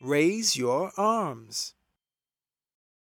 Raise your arms.